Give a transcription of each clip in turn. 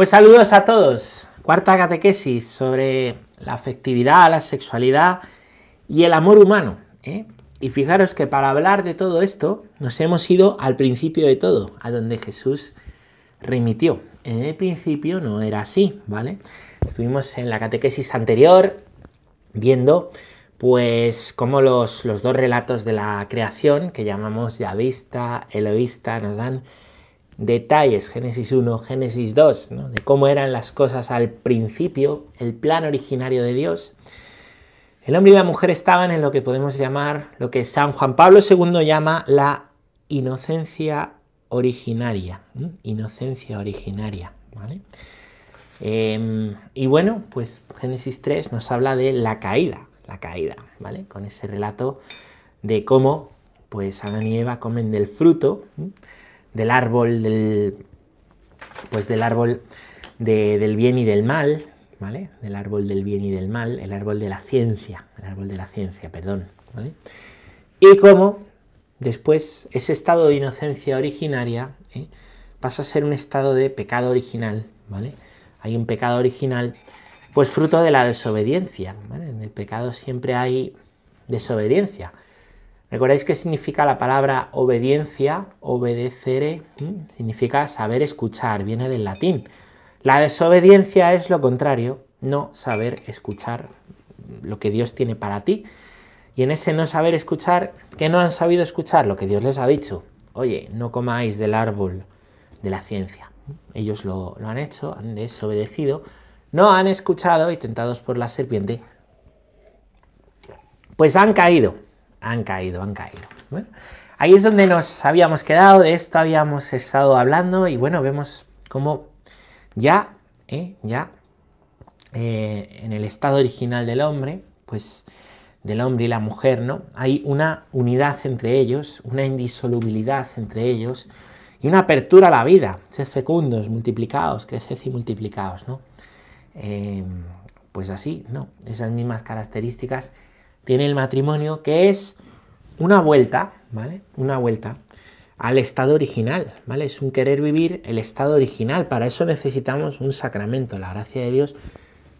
Pues saludos a todos. Cuarta catequesis sobre la afectividad, la sexualidad y el amor humano. ¿eh? Y fijaros que para hablar de todo esto nos hemos ido al principio de todo, a donde Jesús remitió. En el principio no era así, ¿vale? Estuvimos en la catequesis anterior viendo pues cómo los, los dos relatos de la creación, que llamamos Yavista, Eloísta, nos dan detalles, Génesis 1, Génesis 2, de cómo eran las cosas al principio, el plan originario de Dios. El hombre y la mujer estaban en lo que podemos llamar, lo que San Juan Pablo II llama la inocencia originaria. Inocencia originaria. ¿vale? Em, y bueno, pues Génesis 3 nos habla de la caída, la caída, ¿vale? Con ese relato de cómo pues Adán y Eva comen del fruto del árbol del pues del árbol del bien y del mal, ¿vale? Del árbol del bien y del mal, el árbol de la ciencia, el árbol de la ciencia, perdón, ¿vale? Y cómo después ese estado de inocencia originaria ¿eh? pasa a ser un estado de pecado original, ¿vale? Hay un pecado original, pues fruto de la desobediencia, En el pecado siempre hay desobediencia. ¿Recordáis qué significa la palabra obediencia? Obedecere significa saber escuchar, viene del latín. La desobediencia es lo contrario, no saber escuchar lo que Dios tiene para ti. Y en ese no saber escuchar, ¿qué no han sabido escuchar? Lo que Dios les ha dicho. Oye, no comáis del árbol de la ciencia. Ellos lo, lo han hecho, han desobedecido, no han escuchado y tentados por la serpiente, pues han caído han caído, han caído. ahí es donde nos habíamos quedado, de esto habíamos estado hablando y bueno, vemos cómo ya, ¿eh? ya eh, en el estado original del hombre, pues del hombre y la mujer, ¿no? Hay una unidad entre ellos, una indisolubilidad entre ellos y una apertura a la vida. Sed fecundos, multiplicados, creced y multiplicados, ¿no? Eh, pues así, ¿no? Esas mismas características tiene el matrimonio, que es una vuelta, ¿vale? Una vuelta al estado original, ¿vale? Es un querer vivir el estado original. Para eso necesitamos un sacramento, la gracia de Dios,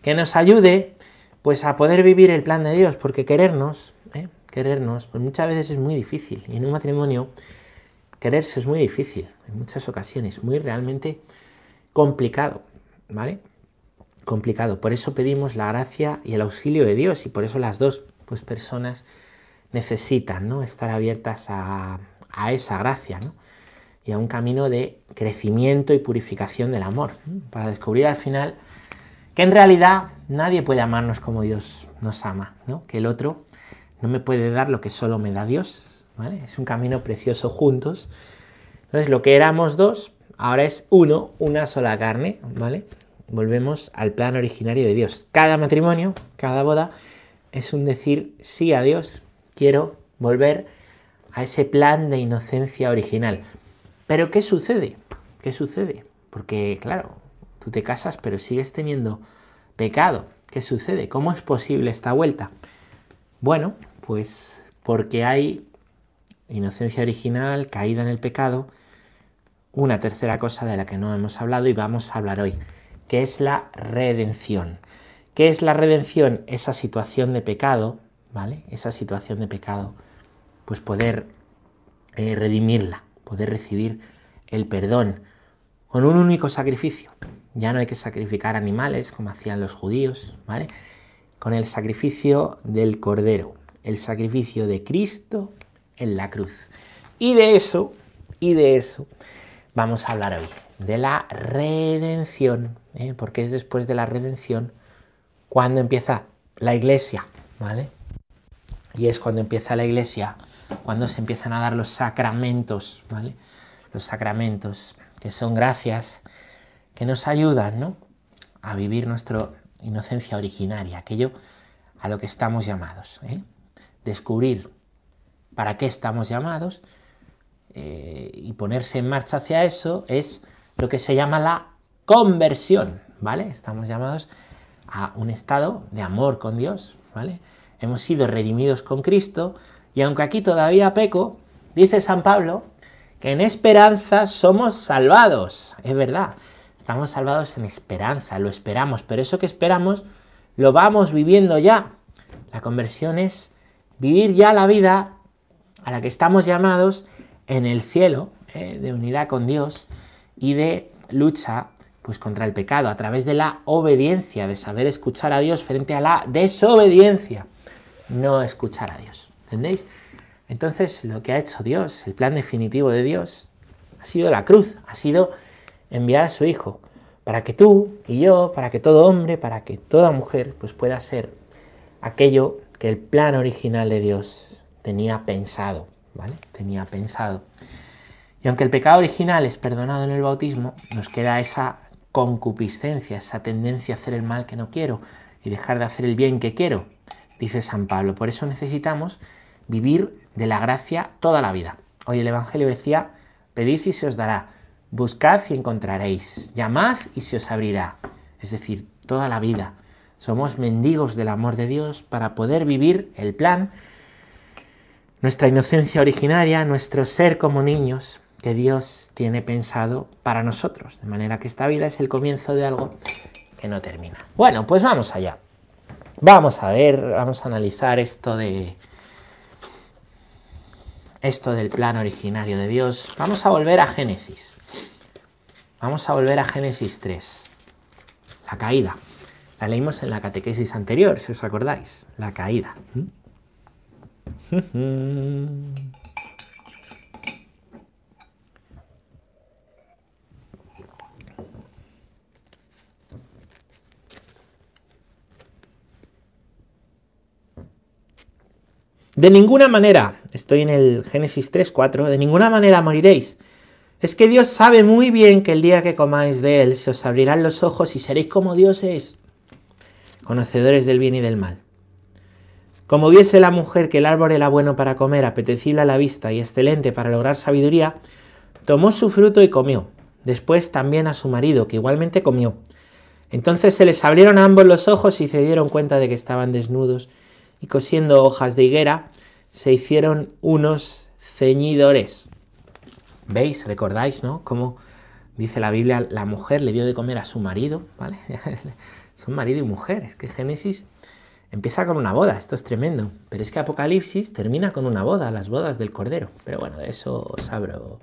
que nos ayude, pues, a poder vivir el plan de Dios, porque querernos, ¿eh? querernos, pues muchas veces es muy difícil. Y en un matrimonio, quererse es muy difícil, en muchas ocasiones, muy realmente complicado, ¿vale? Complicado. Por eso pedimos la gracia y el auxilio de Dios, y por eso las dos pues personas necesitan ¿no? estar abiertas a, esa gracia y a un camino de crecimiento y purificación del amor, para descubrir al final que en realidad nadie puede amarnos como Dios nos ama, ¿no? que el otro no me puede dar lo que solo me da Dios. ¿vale? Es un camino precioso juntos. Entonces lo que éramos dos, ahora es uno, una sola carne, ¿vale? Volvemos al plan originario de Dios. Cada matrimonio, cada boda, es un decir sí a Dios, quiero volver a ese plan de inocencia original. Pero ¿qué sucede? ¿Qué sucede? Porque claro, tú te casas pero sigues teniendo pecado. ¿Qué sucede? ¿Cómo es posible esta vuelta? Bueno, pues porque hay inocencia original, caída en el pecado, una tercera cosa de la que no hemos hablado y vamos a hablar hoy, que es la redención. ¿Qué es la redención? Esa situación de pecado, ¿vale? Esa situación de pecado, pues poder eh, redimirla, poder recibir el perdón con un único sacrificio. Ya no hay que sacrificar animales como hacían los judíos, ¿vale? Con el sacrificio del Cordero, el sacrificio de Cristo en la cruz. Y de eso, y de eso vamos a hablar hoy, de la redención, ¿eh? porque es después de la redención cuando empieza la iglesia, ¿vale? Y es cuando empieza la iglesia, cuando se empiezan a dar los sacramentos, ¿vale? Los sacramentos, que son gracias, que nos ayudan, ¿no? A vivir nuestra inocencia originaria, aquello a lo que estamos llamados. ¿eh? Descubrir para qué estamos llamados eh, y ponerse en marcha hacia eso es lo que se llama la conversión, ¿vale? Estamos llamados a un estado de amor con Dios, ¿vale? Hemos sido redimidos con Cristo y aunque aquí todavía peco, dice San Pablo que en esperanza somos salvados. Es verdad, Estamos salvados en esperanza, lo esperamos, pero eso que esperamos lo vamos viviendo ya. La conversión es vivir ya la vida a la que estamos llamados en el cielo, eh, de unidad con Dios y de lucha pues contra el pecado a través de la obediencia, de saber escuchar a Dios frente a la desobediencia, no escuchar a Dios. ¿Entendéis? Entonces, lo que ha hecho Dios, el plan definitivo de Dios, ha sido la cruz, ha sido enviar a su Hijo, para que tú y yo, para que todo hombre, para que toda mujer, pues pueda ser aquello que el plan original de Dios tenía pensado, ¿vale? Tenía pensado. Y aunque el pecado original es perdonado en el bautismo, nos queda esa concupiscencia, esa tendencia a hacer el mal que no quiero y dejar de hacer el bien que quiero, dice San Pablo. Por eso necesitamos vivir de la gracia toda la vida. Hoy el Evangelio decía, pedid y se os dará, buscad y encontraréis, llamad y se os abrirá. Es decir, toda la vida. Somos mendigos del amor de Dios para poder vivir el plan, nuestra inocencia originaria, nuestro ser como niños, que Dios tiene pensado para nosotros. De manera que esta vida es el comienzo de algo que no termina. Bueno, pues vamos allá. Vamos a ver, vamos a analizar esto de esto del plan originario de Dios. Vamos a volver a Génesis. Vamos a volver a Génesis 3. La caída. La leímos en la catequesis anterior, si os acordáis. La caída. De ninguna manera, estoy en el Génesis 3, 4, de ninguna manera moriréis. Es que Dios sabe muy bien que el día que comáis de él se os abrirán los ojos y seréis como Dios es, conocedores del bien y del mal. Como viese la mujer que el árbol era bueno para comer, apetecible a la vista y excelente para lograr sabiduría, tomó su fruto y comió. Después también a su marido, que igualmente comió. Entonces se les abrieron a ambos los ojos y se dieron cuenta de que estaban desnudos y cosiendo hojas de higuera, se hicieron unos ceñidores. ¿Veis? ¿Recordáis, no? Como dice la Biblia, la mujer le dio de comer a su marido, ¿vale? Son marido y mujer. Es que Génesis empieza con una boda, esto es tremendo. Pero es que Apocalipsis termina con una boda, las bodas del Cordero. Pero bueno, de eso os hablo,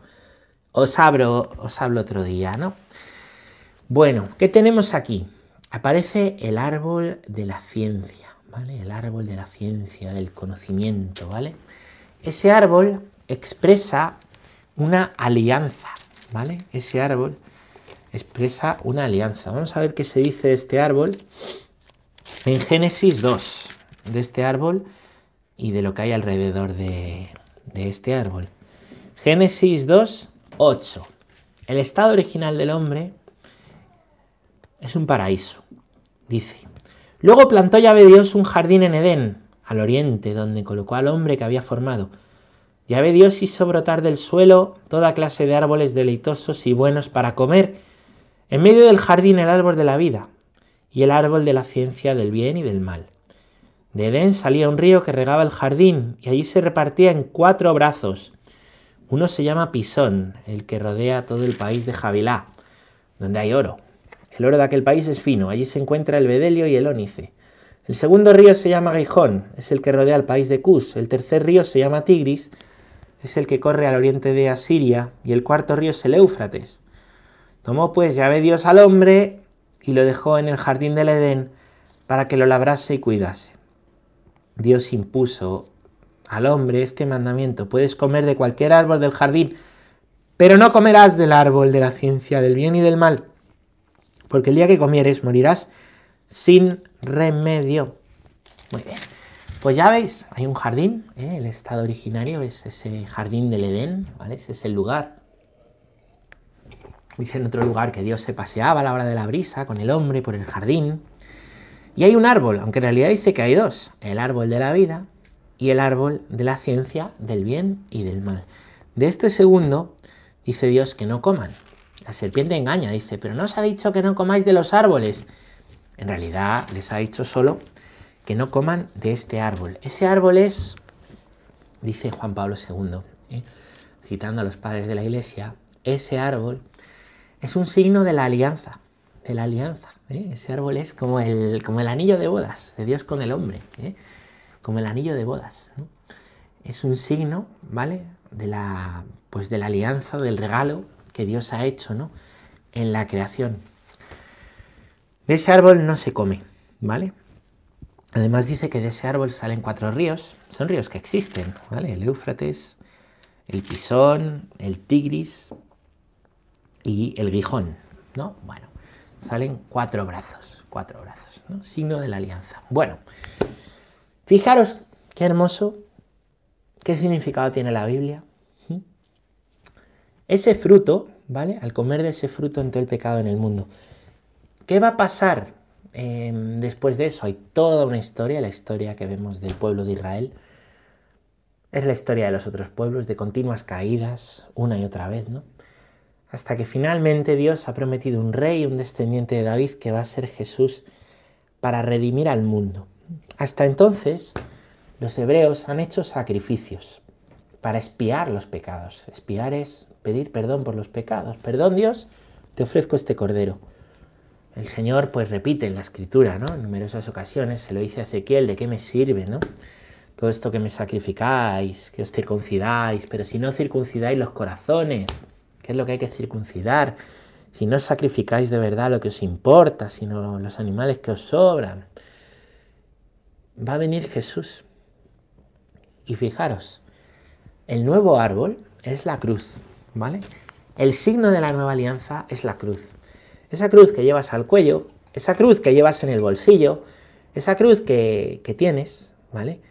os hablo, os hablo otro día, ¿no? Bueno, ¿qué tenemos aquí? Aparece el árbol de la ciencia. El árbol de la ciencia, del conocimiento, ¿vale? Ese árbol expresa una alianza, ¿vale? Ese árbol expresa una alianza. Vamos a ver qué se dice de este árbol en Génesis 2, de este árbol y de lo que hay alrededor de, de este árbol. Génesis 2, 8. El estado original del hombre es un paraíso. Dice, Luego plantó Yahvé Dios un jardín en Edén, al oriente, donde colocó al hombre que había formado. Yahvé Dios hizo brotar del suelo toda clase de árboles deleitosos y buenos para comer, en medio del jardín el árbol de la vida y el árbol de la ciencia del bien y del mal. De Edén salía un río que regaba el jardín y allí se repartía en cuatro brazos. Uno se llama Pisón, el que rodea todo el país de Javilá, donde hay oro. El oro de aquel país es fino, allí se encuentra el bedelio y el ónice. El segundo río se llama Gijón, es el que rodea el país de Cus. El tercer río se llama Tigris, es el que corre al oriente de Asiria. Y el cuarto río es el Éufrates. Tomó pues llave Dios al hombre y lo dejó en el jardín del Edén para que lo labrase y cuidase. Dios impuso al hombre este mandamiento. Puedes comer de cualquier árbol del jardín, pero no comerás del árbol de la ciencia del bien y del mal porque el día que comieres morirás sin remedio. Muy bien. Pues ya veis, hay un jardín, ¿eh? el estado originario es ese jardín del Edén, ¿vale? Ese es el lugar. Dice en otro lugar que Dios se paseaba a la hora de la brisa con el hombre por el jardín. Y hay un árbol, aunque en realidad dice que hay dos, el árbol de la vida y el árbol de la ciencia del bien y del mal. De este segundo dice Dios que no coman, la serpiente engaña, dice, pero no os ha dicho que no comáis de los árboles. En realidad les ha dicho solo que no coman de este árbol. Ese árbol es, dice Juan Pablo II, ¿eh? citando a los padres de la iglesia, ese árbol es un signo de la alianza, de la alianza. ¿eh? Ese árbol es como el, como el anillo de bodas de Dios con el hombre, ¿eh? como el anillo de bodas. Es un signo, ¿vale? De la, pues de la alianza, del regalo que Dios ha hecho, ¿no? En la creación. De ese árbol no se come, ¿vale? Además dice que de ese árbol salen cuatro ríos, son ríos que existen, ¿vale? El Éufrates, el Pisón, el Tigris y el Gijón, ¿no? Bueno, salen cuatro brazos, cuatro brazos, ¿no? Signo de la alianza. Bueno, fijaros qué hermoso, qué significado tiene la Biblia. Ese fruto, ¿vale? Al comer de ese fruto entró el pecado en el mundo. ¿Qué va a pasar em, después de eso? Hay toda una historia, la historia que vemos del pueblo de Israel. Es la historia de los otros pueblos, de continuas caídas, una y otra vez, ¿no? Hasta que finalmente Dios ha prometido un rey, un descendiente de David, que va a ser Jesús para redimir al mundo. Hasta entonces, los hebreos han hecho sacrificios para espiar los pecados. Espiar es pedir perdón por los pecados. Perdón Dios, te ofrezco este cordero. El Señor pues repite en la escritura, ¿no? En numerosas ocasiones se lo dice a Ezequiel, ¿de qué me sirve, no? Todo esto que me sacrificáis, que os circuncidáis, pero si no circuncidáis los corazones, ¿qué es lo que hay que circuncidar? Si no sacrificáis de verdad lo que os importa, sino los animales que os sobran. Va a venir Jesús. Y fijaros, el nuevo árbol es la cruz, ¿vale? El signo de la nueva alianza es la cruz. Esa cruz que llevas al cuello, esa cruz que llevas en el bolsillo, esa cruz que, tienes, ¿vale?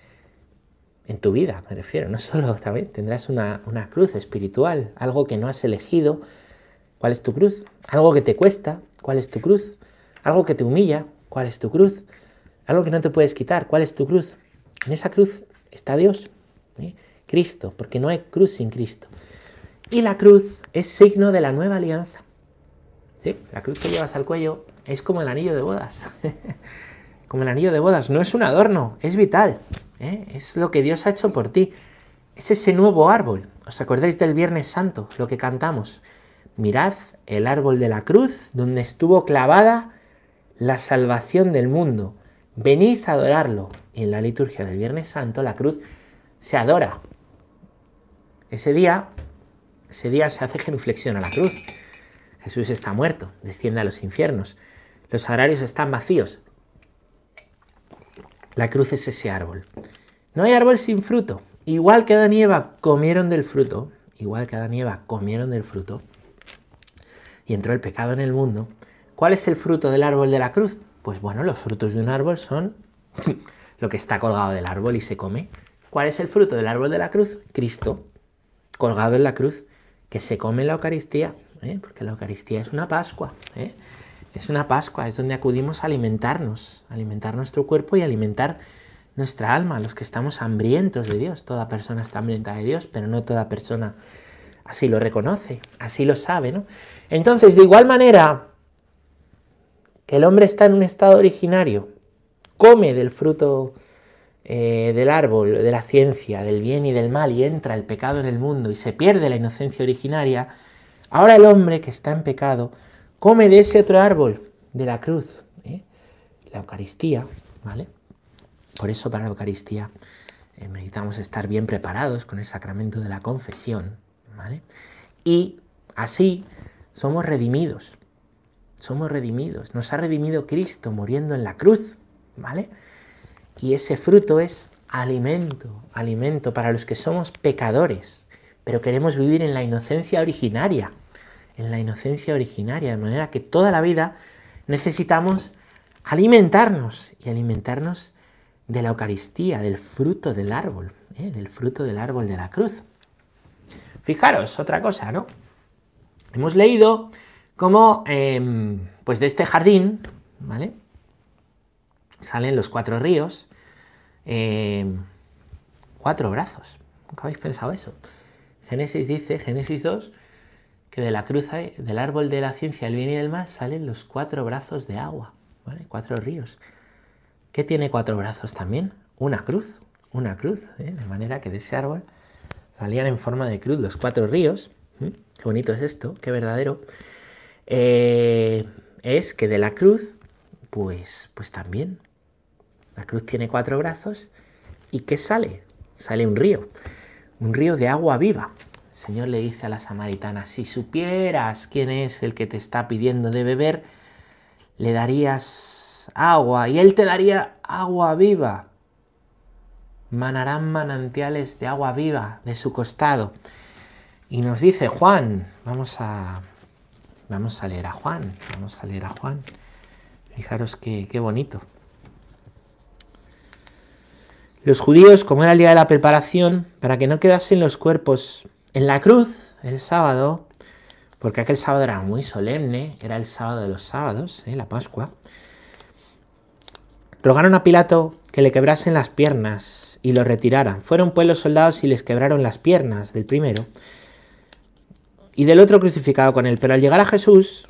En tu vida, me refiero, no solo también tendrás una, una cruz espiritual, algo que no has elegido. ¿Cuál es tu cruz? Algo que te cuesta, ¿cuál es tu cruz? Algo que te humilla, ¿cuál es tu cruz? Algo que no te puedes quitar, ¿cuál es tu cruz? En esa cruz está Dios, ¿eh? Cristo, porque no hay cruz sin Cristo. Y la cruz es signo de la nueva alianza. La cruz que llevas al cuello es como el anillo de bodas. como el anillo de bodas. No es un adorno, es vital. ¿eh? Es lo que Dios ha hecho por ti. Es ese nuevo árbol. ¿Os acordáis del Viernes Santo? Lo que cantamos. Mirad el árbol de la cruz donde estuvo clavada la salvación del mundo. Venid a adorarlo. Y en la liturgia del Viernes Santo la cruz se adora. Ese día, ese día se hace genuflexión a la cruz. Jesús está muerto, desciende a los infiernos. Los sagrarios están vacíos. La cruz es ese árbol. No hay árbol sin fruto. Igual que Adán y Eva comieron del fruto, igual que Adán y Eva comieron del fruto, y entró el pecado en el mundo, ¿cuál es el fruto del árbol de la cruz? Pues bueno, los frutos de un árbol son lo que está colgado del árbol y se come. ¿Cuál es el fruto del árbol de la cruz? Cristo, colgado en la cruz, que se come la Eucaristía. ¿eh? porque la Eucaristía es una Pascua. ¿eh? Es una Pascua, es donde acudimos a alimentarnos, alimentar nuestro cuerpo y alimentar nuestra alma, los que estamos hambrientos de Dios. Toda persona está hambrienta de Dios, pero no toda persona así lo reconoce, así lo sabe. ¿no? Entonces, de igual manera que el hombre está en un estado originario, come del fruto eh, del árbol, de la ciencia, del bien y del mal, y entra el pecado en el mundo y se pierde la inocencia originaria, Ahora el hombre que está en pecado come de ese otro árbol, de la cruz, ¿eh? la Eucaristía, ¿vale? Por eso para la Eucaristía eh, necesitamos estar bien preparados con el sacramento de la confesión, ¿vale? Y así somos redimidos, somos redimidos, nos ha redimido Cristo muriendo en la cruz, ¿vale? Y ese fruto es alimento, alimento para los que somos pecadores, pero queremos vivir en la inocencia originaria, en la inocencia originaria, de manera que toda la vida necesitamos alimentarnos y alimentarnos de la Eucaristía, del fruto del árbol, ¿eh? del fruto del árbol de la cruz. Fijaros, otra cosa, ¿no? Hemos leído cómo, em, pues de este jardín, ¿vale? Salen los cuatro ríos, em, cuatro brazos. ¿Nunca habéis pensado eso? Génesis dice, Génesis 2, que de la cruz, del árbol de la ciencia, el bien y el mal, salen los cuatro brazos de agua, ¿vale? Cuatro ríos. ¿Qué tiene cuatro brazos también? Una cruz, una cruz, ¿eh? de manera que de ese árbol salían en forma de cruz los cuatro ríos. Qué bonito es esto, qué verdadero. eh, es que de la cruz, pues, pues también. La cruz tiene cuatro brazos y ¿qué sale? Sale un río, un río de agua viva. El Señor le dice a la samaritana, si supieras quién es el que te está pidiendo de beber, le darías agua y él te daría agua viva. Manarán manantiales de agua viva de su costado. Y nos dice Juan, vamos a, vamos a leer a Juan, vamos a leer a Juan. Fijaros qué, qué bonito. Los judíos, como era el día de la preparación, para que no quedasen los cuerpos en la cruz el sábado, porque aquel sábado era muy solemne, era el sábado de los sábados, ¿eh? la Pascua, rogaron a Pilato que le quebrasen las piernas y lo retiraran. Fueron pues los soldados y les quebraron las piernas del primero y del otro crucificado con él. Pero al llegar a Jesús,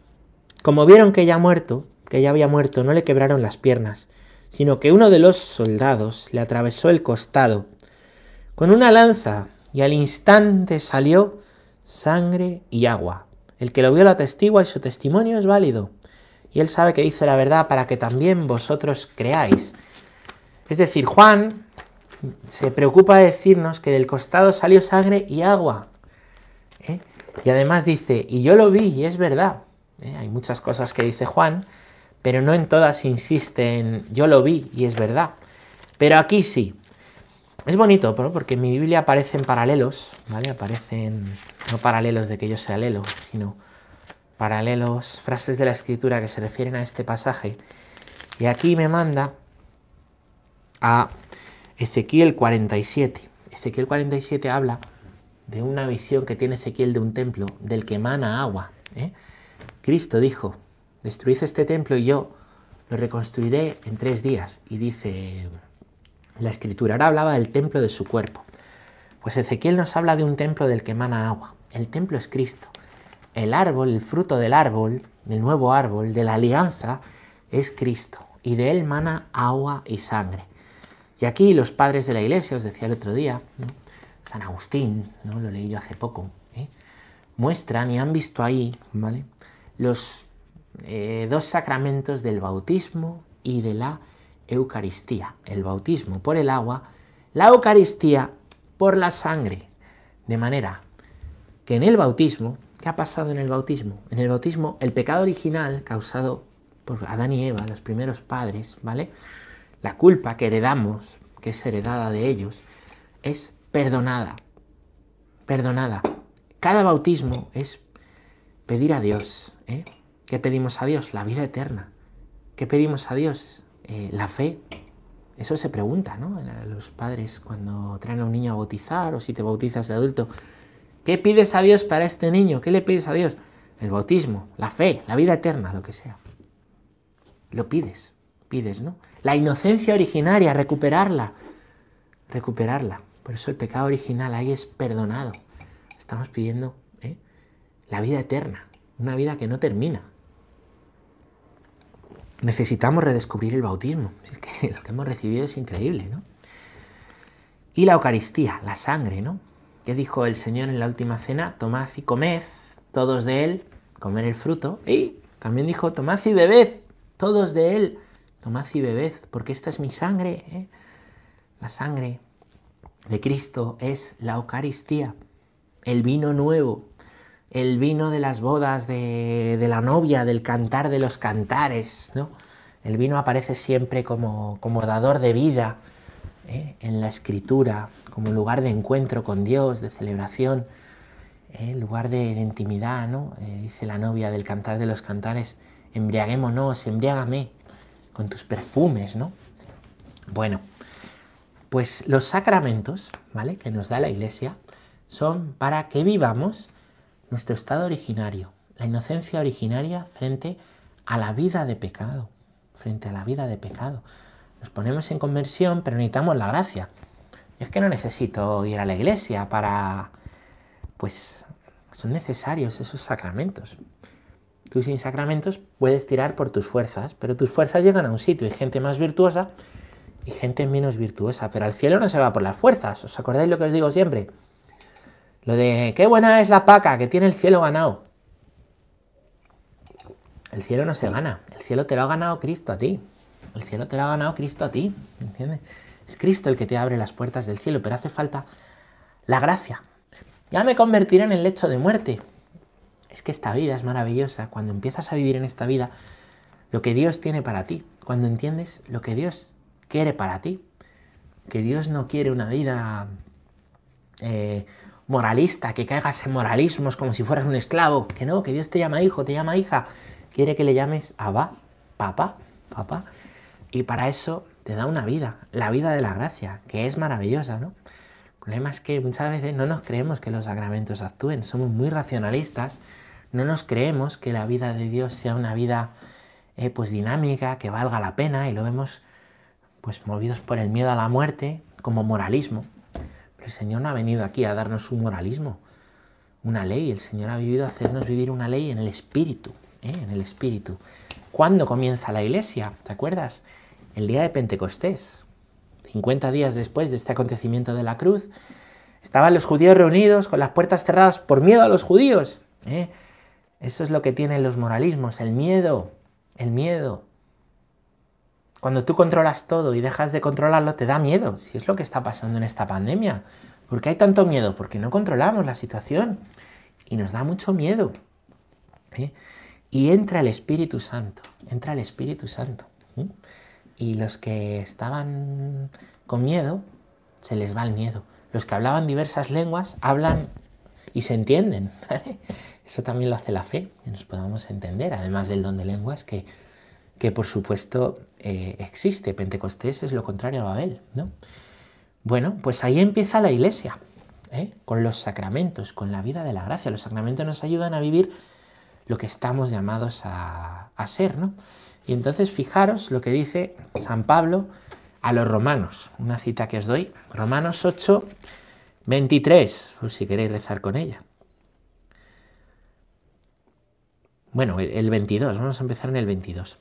como vieron que ya muerto, que ya había muerto, no le quebraron las piernas, sino que uno de los soldados le atravesó el costado con una lanza y al instante salió sangre y agua. El que lo vio la testigua y su testimonio es válido. Y él sabe que dice la verdad para que también vosotros creáis. Es decir, Juan se preocupa de decirnos que del costado salió sangre y agua. ¿eh? Y además dice, y yo lo vi y es verdad. ¿eh? Hay muchas cosas que dice Juan, pero no en todas insiste en yo lo vi y es verdad. Pero aquí sí. Es bonito, porque en mi Biblia aparecen paralelos, ¿vale? Aparecen, no paralelos de que yo sea lelo, sino paralelos, frases de la escritura que se refieren a este pasaje. Y aquí me manda a Ezequiel 47. Ezequiel 47 habla de una visión que tiene Ezequiel de un templo del que emana agua. ¿eh? Cristo dijo, destruid este templo y yo lo reconstruiré en tres días. Y dice la escritura, ahora hablaba del templo de su cuerpo. Pues Ezequiel nos habla de un templo del que emana agua. El templo es Cristo. El árbol, el fruto del árbol, del nuevo árbol, de la alianza, es Cristo. Y de él mana agua y sangre. Y aquí los padres de la iglesia, os decía el otro día, San Agustín, ¿no? lo leí yo hace poco, ¿eh? muestran y han visto ahí ¿vale? los eh, dos sacramentos del bautismo y de la Eucaristía. El bautismo por el agua, la Eucaristía por la sangre. De manera que en el bautismo, ¿qué ha pasado en el bautismo? En el bautismo, el pecado original causado por Adán y Eva, los primeros padres, ¿vale? La culpa que heredamos, que es heredada de ellos, es perdonada. Perdonada. Cada bautismo es pedir a Dios, ¿eh? ¿Qué pedimos a Dios? La vida eterna. ¿Qué pedimos a Dios? Eh, la fe. Eso se pregunta, ¿no? Los padres cuando traen a un niño a bautizar o si te bautizas de adulto. ¿Qué pides a Dios para este niño? ¿Qué le pides a Dios? El bautismo, la fe, la vida eterna, lo que sea. Lo pides, pides, ¿no? La inocencia originaria, recuperarla. Recuperarla. Por eso el pecado original ahí es perdonado. Estamos pidiendo ¿eh? la vida eterna, una vida que no termina, necesitamos redescubrir el bautismo. Es que lo que hemos recibido es increíble, ¿no? Y la Eucaristía, la sangre, ¿no? ¿Qué dijo el Señor en la última cena? Tomad y comed, todos de él, comer el fruto. Y también dijo, tomad y bebed, todos de él, tomad y bebed, porque esta es mi sangre. ¿eh? La sangre de Cristo es la Eucaristía, el vino nuevo, el vino de las bodas de, la novia, del cantar de los cantares, ¿no? El vino aparece siempre como, como dador de vida ¿eh? en la escritura, como lugar de encuentro con Dios, de celebración, ¿eh? lugar de, intimidad, ¿no? Eh, dice la novia del cantar de los cantares, embriaguémonos, embriágame con tus perfumes, ¿no? Bueno, pues los sacramentos, ¿vale? Que nos da la iglesia son para que vivamos nuestro estado originario, la inocencia originaria frente a la vida de pecado, frente a la vida de pecado. Nos ponemos en conversión, pero necesitamos la gracia. es que no necesito ir a la iglesia para... Pues son necesarios esos sacramentos. Tú sin sacramentos puedes tirar por tus fuerzas, pero tus fuerzas llegan a un sitio. Hay gente más virtuosa y gente menos virtuosa. Pero al cielo no se va por las fuerzas. ¿Os acordáis lo que os digo siempre? Lo de qué buena es la paca que tiene el cielo ganado. El cielo no se gana, el cielo te lo ha ganado Cristo a ti. El cielo te lo ha ganado Cristo a ti, ¿entiendes? Es Cristo el que te abre las puertas del cielo, pero hace falta la gracia. Ya me convertiré en el lecho de muerte. Es que esta vida es maravillosa. Cuando empiezas a vivir en esta vida lo que Dios tiene para ti, cuando entiendes lo que Dios quiere para ti, que Dios no quiere una vida eh, moralista, que caigas en moralismos como si fueras un esclavo, que no, que Dios te llama hijo, te llama hija, quiere que le llames Abba, papá, papá, y para eso te da una vida, la vida de la gracia, que es maravillosa, ¿no? El problema es que muchas veces no nos creemos que los sacramentos actúen, somos muy racionalistas, no nos creemos que la vida de Dios sea una vida eh, pues dinámica, que valga la pena, y lo vemos pues movidos por el miedo a la muerte como moralismo. El Señor no ha venido aquí a darnos un moralismo, una ley, el Señor ha vivido a hacernos vivir una ley en el espíritu, ¿eh? en el espíritu. ¿Cuándo comienza la iglesia? ¿Te acuerdas? El día de Pentecostés, 50 días después de este acontecimiento de la cruz, estaban los judíos reunidos con las puertas cerradas por miedo a los judíos. ¿eh? Eso es lo que tienen los moralismos, el miedo, el miedo. Cuando tú controlas todo y dejas de controlarlo, te da miedo, si es lo que está pasando en esta pandemia. ¿Por qué hay tanto miedo? Porque no controlamos la situación y nos da mucho miedo. ¿eh? Y entra el Espíritu Santo, entra el Espíritu Santo. Y los que estaban con miedo, se les va el miedo. Los que hablaban diversas lenguas hablan y se entienden. Eso también lo hace la fe, que nos podamos entender, además del don de lenguas que, que por supuesto eh, existe. Pentecostés es lo contrario a Babel, ¿no? Bueno, pues ahí empieza la iglesia, ¿eh? con los sacramentos, con la vida de la gracia. Los sacramentos nos ayudan a vivir lo que estamos llamados a, ser, ¿no? Y entonces fijaros lo que dice San Pablo a los romanos, una cita que os doy, Romanos 8, 23, por si queréis rezar con ella. Bueno, el 22, vamos a empezar en el 22.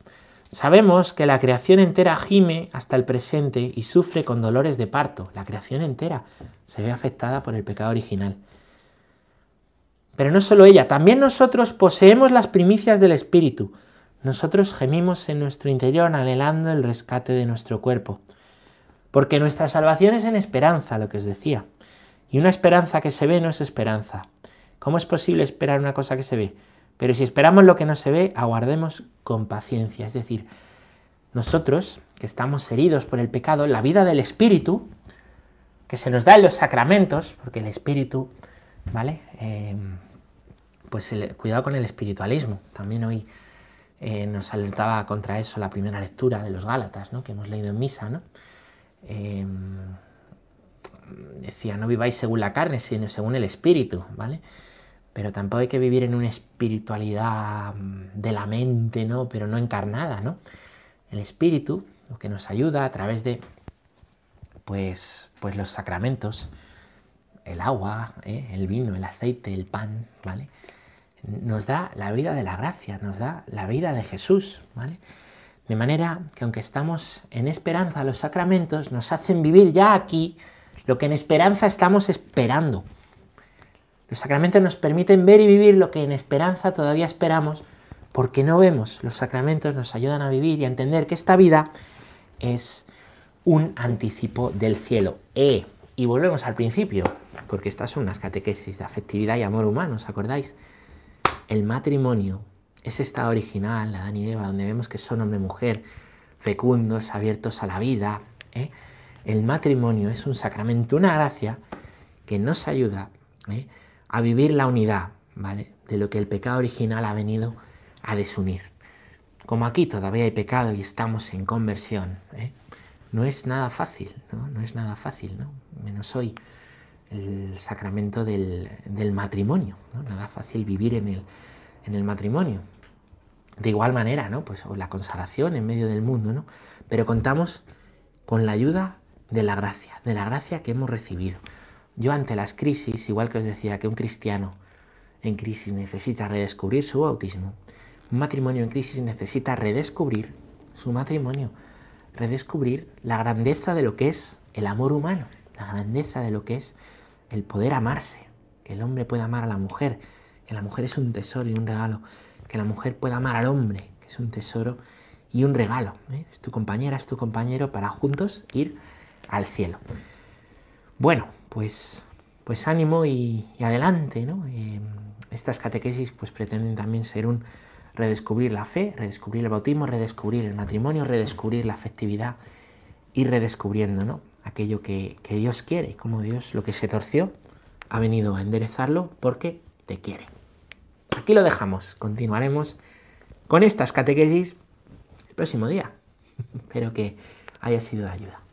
Sabemos que la creación entera gime hasta el presente y sufre con dolores de parto. La creación entera se ve afectada por el pecado original. Pero no solo ella, también nosotros poseemos las primicias del Espíritu. Nosotros gemimos en nuestro interior anhelando el rescate de nuestro cuerpo. Porque nuestra salvación es en esperanza, lo que os decía. Y una esperanza que se ve no es esperanza. ¿Cómo es posible esperar una cosa que se ve? Pero si esperamos lo que no se ve, aguardemos con paciencia. Es decir, nosotros, que estamos heridos por el pecado, la vida del Espíritu, que se nos da en los sacramentos, porque el Espíritu, ¿vale? Em, pues cuidado con el espiritualismo. También hoy eh, nos alertaba contra eso la primera lectura de los Gálatas, ¿no? que hemos leído en misa. ¿no? Em, decía, no viváis según la carne, sino según el Espíritu. ¿vale? Pero tampoco hay que vivir en una espiritualidad mm, de la mente, ¿no? pero no encarnada. ¿no? El Espíritu, lo que nos ayuda a través de pues, pues los sacramentos, el agua, ¿eh? el vino, el aceite, el pan, ¿vale? nos da la vida de la gracia, nos da la vida de Jesús, ¿vale? De manera que aunque estamos en esperanza, los sacramentos nos hacen vivir ya aquí lo que en esperanza estamos esperando. Los sacramentos nos permiten ver y vivir lo que en esperanza todavía esperamos, porque no vemos. Los sacramentos nos ayudan a vivir y a entender que esta vida es un anticipo del cielo. Eh, y volvemos al principio, porque estas son unas catequesis de afectividad y amor humano, ¿os acordáis? el matrimonio, ese estado original, Adán y Eva, donde vemos que son hombre y mujer, fecundos, abiertos a la vida, ¿eh? el matrimonio es un sacramento, una gracia que nos ayuda ¿eh? A vivir la unidad, ¿vale? De lo que el pecado original ha venido a desunir. Como aquí todavía hay pecado y estamos en conversión, ¿eh? no es nada fácil, ¿no? No es nada fácil, ¿no? Menos hoy el sacramento del, matrimonio. ¿no? Nada fácil vivir en el, en el matrimonio. De igual manera, ¿no? Pues la consagración en medio del mundo, ¿no? Pero contamos con la ayuda de la gracia, de la gracia que hemos recibido. Yo ante las crisis, igual que os decía que un cristiano en crisis necesita redescubrir su bautismo, un matrimonio en crisis necesita redescubrir su matrimonio, redescubrir la grandeza de lo que es el amor humano, la grandeza de lo que es el poder amarse, que el hombre pueda amar a la mujer, que la mujer es un tesoro y un regalo, que la mujer pueda amar al hombre, que es un tesoro y un regalo. ¿eh? Es tu compañera, es tu compañero para juntos ir al cielo. Bueno, pues, pues ánimo y, adelante, ¿no? Eh, estas catequesis pues pretenden también ser un redescubrir la fe, redescubrir el bautismo, redescubrir el matrimonio, redescubrir la afectividad y redescubriendo ¿no? aquello que, que Dios quiere, como Dios lo que se torció ha venido a enderezarlo porque te quiere. Aquí lo dejamos, continuaremos con estas catequesis el próximo día. Espero que haya sido de ayuda.